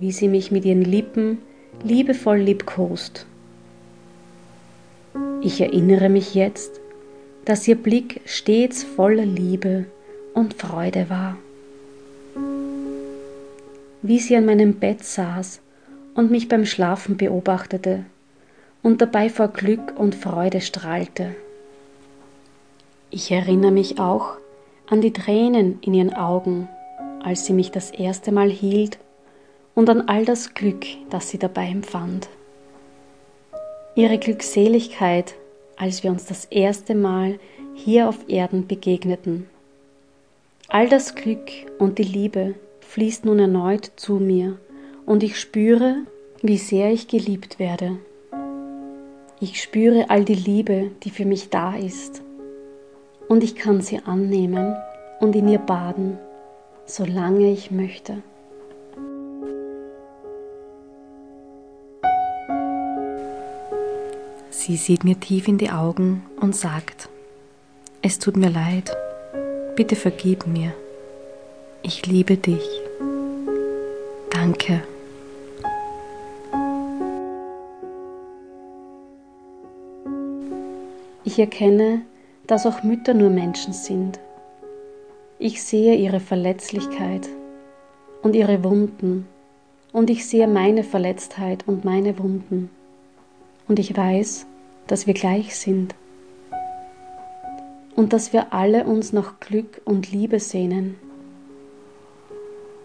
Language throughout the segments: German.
wie sie mich mit ihren Lippen liebevoll liebkost. Ich erinnere mich jetzt, dass ihr Blick stets voller Liebe und Freude war. Wie sie an meinem Bett saß und mich beim Schlafen beobachtete und dabei vor Glück und Freude strahlte. Ich erinnere mich auch an die Tränen in ihren Augen, als sie mich das erste Mal hielt und an all das Glück, das sie dabei empfand. Ihre Glückseligkeit, als wir uns das erste Mal hier auf Erden begegneten. All das Glück und die Liebe fließt nun erneut zu mir und ich spüre, wie sehr ich geliebt werde. Ich spüre all die Liebe, die für mich da ist und ich kann sie annehmen und in ihr baden, solange ich möchte. Sie sieht mir tief in die Augen und sagt, es tut mir leid, bitte vergib mir, ich liebe dich, danke. Ich erkenne, dass auch Mütter nur Menschen sind. Ich sehe ihre Verletzlichkeit und ihre Wunden und ich sehe meine Verletztheit und meine Wunden und ich weiß, dass wir gleich sind und dass wir alle uns nach Glück und Liebe sehnen.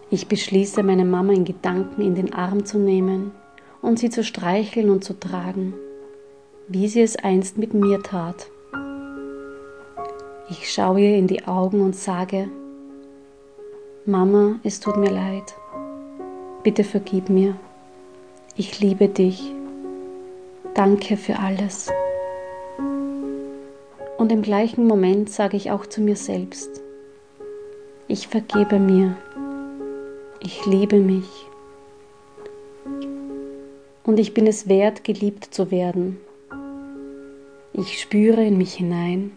Ich beschließe, meine Mama in Gedanken in den Arm zu nehmen und sie zu streicheln und zu tragen, wie sie es einst mit mir tat. Ich schaue ihr in die Augen und sage, Mama, es tut mir leid. Bitte vergib mir. Ich liebe dich. Danke für alles. Und im gleichen Moment sage ich auch zu mir selbst, ich vergebe mir. Ich liebe mich. Und ich bin es wert, geliebt zu werden. Ich spüre in mich hinein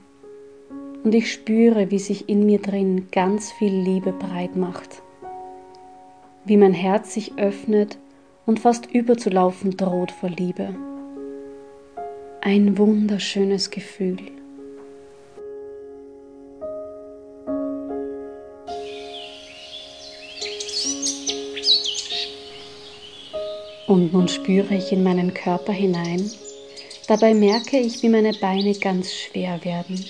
und ich spüre, wie sich in mir drin ganz viel Liebe breit macht, wie mein Herz sich öffnet und fast überzulaufen droht vor Liebe. Ein wunderschönes Gefühl. Und nun spüre ich in meinen Körper hinein. Dabei merke ich, wie meine Beine ganz schwer werden.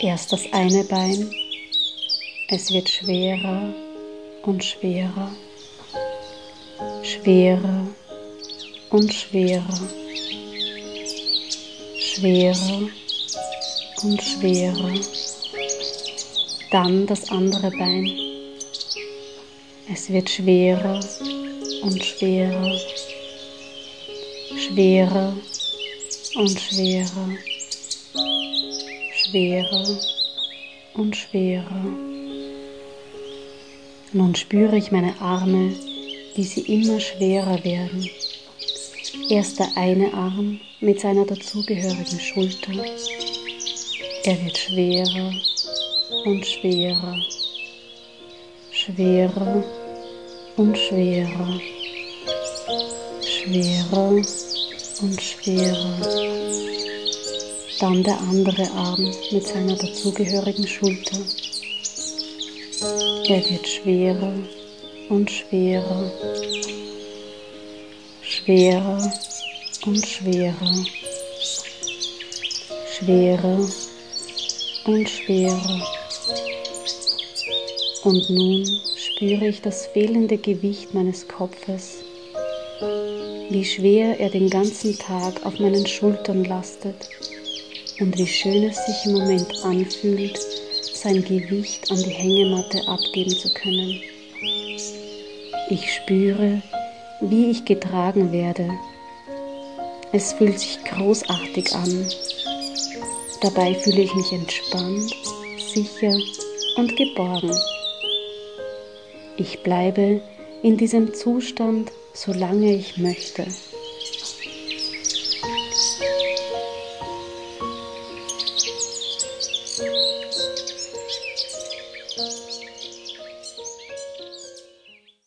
Erst das eine Bein. Es wird schwerer und schwerer. Schwerer und schwerer. Schwerer und schwerer. Dann das andere Bein. Es wird schwerer und schwerer. Schwerer und schwerer schwerer und schwerer. Nun spüre ich meine Arme, wie sie immer schwerer werden. Erst der eine Arm mit seiner dazugehörigen Schulter. Er wird schwerer und schwerer, schwerer und schwerer, schwerer und schwerer dann der andere Arm mit seiner dazugehörigen Schulter. Er wird schwerer und schwerer, schwerer und schwerer, schwerer und schwerer. Und nun spüre ich das fehlende Gewicht meines Kopfes, wie schwer er den ganzen Tag auf meinen Schultern lastet und wie schön es sich im Moment anfühlt, sein Gewicht an die Hängematte abgeben zu können. Ich spüre, wie ich getragen werde. Es fühlt sich großartig an. Dabei fühle ich mich entspannt, sicher und geborgen. Ich bleibe in diesem Zustand, solange ich möchte.